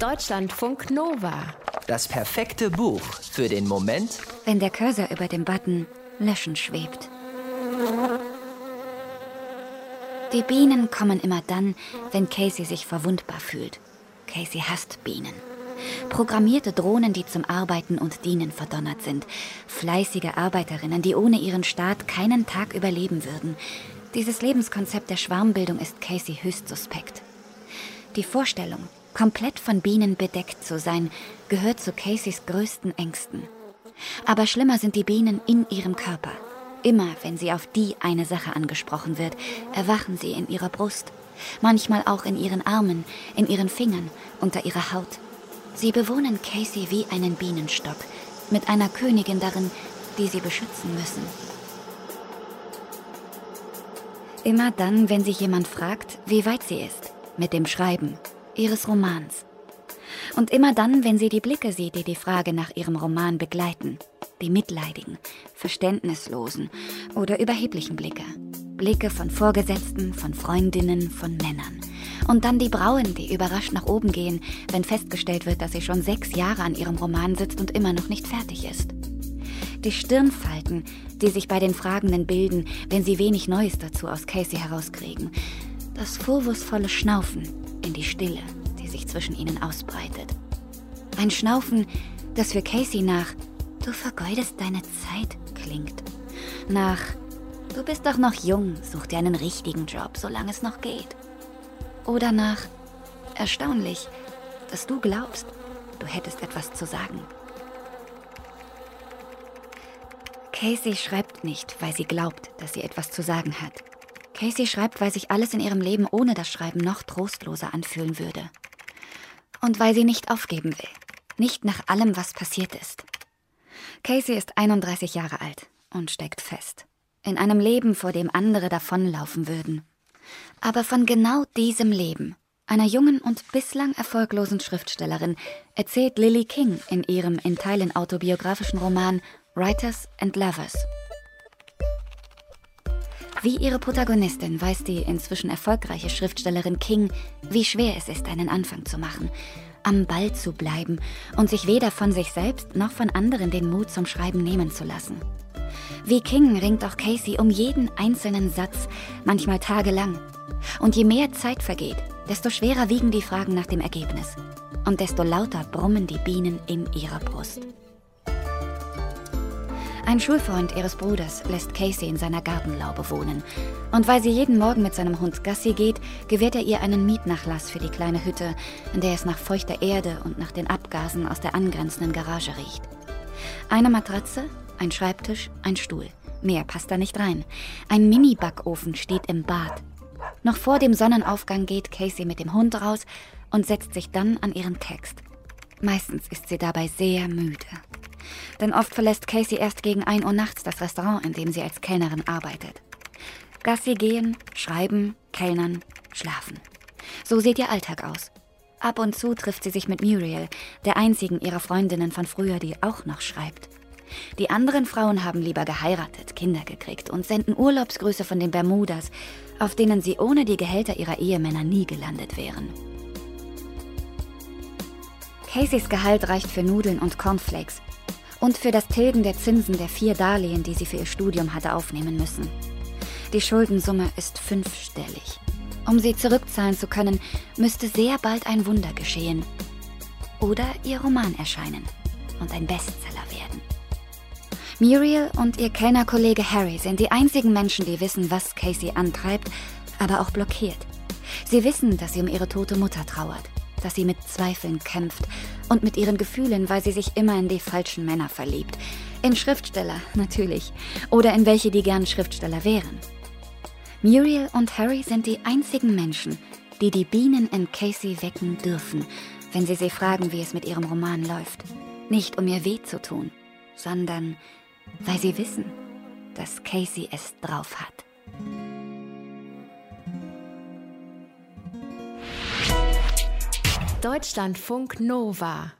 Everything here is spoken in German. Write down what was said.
Deutschlandfunk Nova. Das perfekte Buch für den Moment, wenn der Cursor über dem Button Löschen schwebt. Die Bienen kommen immer dann, wenn Casey sich verwundbar fühlt. Casey hasst Bienen. Programmierte Drohnen, die zum Arbeiten und Dienen verdonnert sind. Fleißige Arbeiterinnen, die ohne ihren Staat keinen Tag überleben würden. Dieses Lebenskonzept der Schwarmbildung ist Casey höchst suspekt. Die Vorstellung, komplett von Bienen bedeckt zu sein, gehört zu Caseys größten Ängsten. Aber schlimmer sind die Bienen in ihrem Körper. Immer wenn sie auf die eine Sache angesprochen wird, erwachen sie in ihrer Brust. Manchmal auch in ihren Armen, in ihren Fingern, unter ihrer Haut. Sie bewohnen Casey wie einen Bienenstock, mit einer Königin darin, die sie beschützen müssen. Immer dann, wenn sich jemand fragt, wie weit sie ist, mit dem Schreiben ihres Romans. Und immer dann, wenn sie die Blicke sieht, die die Frage nach ihrem Roman begleiten, die mitleidigen, verständnislosen oder überheblichen Blicke. Blicke von Vorgesetzten, von Freundinnen, von Männern. Und dann die Brauen, die überrascht nach oben gehen, wenn festgestellt wird, dass sie schon sechs Jahre an ihrem Roman sitzt und immer noch nicht fertig ist. Die Stirnfalten, die sich bei den Fragenden bilden, wenn sie wenig Neues dazu aus Casey herauskriegen. Das vorwurfsvolle Schnaufen in die Stille, die sich zwischen ihnen ausbreitet. Ein Schnaufen, das für Casey nach Du vergeudest deine Zeit klingt. Nach Du bist doch noch jung, such dir einen richtigen Job, solange es noch geht. Oder nach Erstaunlich, dass du glaubst, du hättest etwas zu sagen. Casey schreibt nicht, weil sie glaubt, dass sie etwas zu sagen hat. Casey schreibt, weil sich alles in ihrem Leben ohne das Schreiben noch trostloser anfühlen würde. Und weil sie nicht aufgeben will. Nicht nach allem, was passiert ist. Casey ist 31 Jahre alt und steckt fest. In einem Leben, vor dem andere davonlaufen würden. Aber von genau diesem Leben, einer jungen und bislang erfolglosen Schriftstellerin, erzählt Lily King in ihrem in Teilen autobiografischen Roman Writers and Lovers. Wie ihre Protagonistin weiß die inzwischen erfolgreiche Schriftstellerin King, wie schwer es ist, einen Anfang zu machen, am Ball zu bleiben und sich weder von sich selbst noch von anderen den Mut zum Schreiben nehmen zu lassen. Wie King ringt auch Casey um jeden einzelnen Satz, manchmal tagelang. Und je mehr Zeit vergeht, desto schwerer wiegen die Fragen nach dem Ergebnis. Und desto lauter brummen die Bienen in ihrer Brust. Ein Schulfreund ihres Bruders lässt Casey in seiner Gartenlaube wohnen. Und weil sie jeden Morgen mit seinem Hund Gassi geht, gewährt er ihr einen Mietnachlass für die kleine Hütte, in der es nach feuchter Erde und nach den Abgasen aus der angrenzenden Garage riecht. Eine Matratze, ein Schreibtisch, ein Stuhl. Mehr passt da nicht rein. Ein Mini-Backofen steht im Bad. Noch vor dem Sonnenaufgang geht Casey mit dem Hund raus und setzt sich dann an ihren Text. Meistens ist sie dabei sehr müde. Denn oft verlässt Casey erst gegen 1 Uhr nachts das Restaurant, in dem sie als Kellnerin arbeitet. Gassi gehen, schreiben, kellnern, schlafen. So sieht ihr Alltag aus. Ab und zu trifft sie sich mit Muriel, der einzigen ihrer Freundinnen von früher, die auch noch schreibt. Die anderen Frauen haben lieber geheiratet, Kinder gekriegt und senden Urlaubsgrüße von den Bermudas, auf denen sie ohne die Gehälter ihrer Ehemänner nie gelandet wären. Caseys Gehalt reicht für Nudeln und Cornflakes, und für das Tilgen der Zinsen der vier Darlehen, die sie für ihr Studium hatte aufnehmen müssen. Die Schuldensumme ist fünfstellig. Um sie zurückzahlen zu können, müsste sehr bald ein Wunder geschehen. Oder ihr Roman erscheinen und ein Bestseller werden. Muriel und ihr Kellnerkollege Harry sind die einzigen Menschen, die wissen, was Casey antreibt, aber auch blockiert. Sie wissen, dass sie um ihre tote Mutter trauert dass sie mit Zweifeln kämpft und mit ihren Gefühlen, weil sie sich immer in die falschen Männer verliebt. In Schriftsteller, natürlich. Oder in welche, die gern Schriftsteller wären. Muriel und Harry sind die einzigen Menschen, die die Bienen in Casey wecken dürfen, wenn sie sie fragen, wie es mit ihrem Roman läuft. Nicht um ihr weh zu tun, sondern weil sie wissen, dass Casey es drauf hat. Deutschlandfunk Nova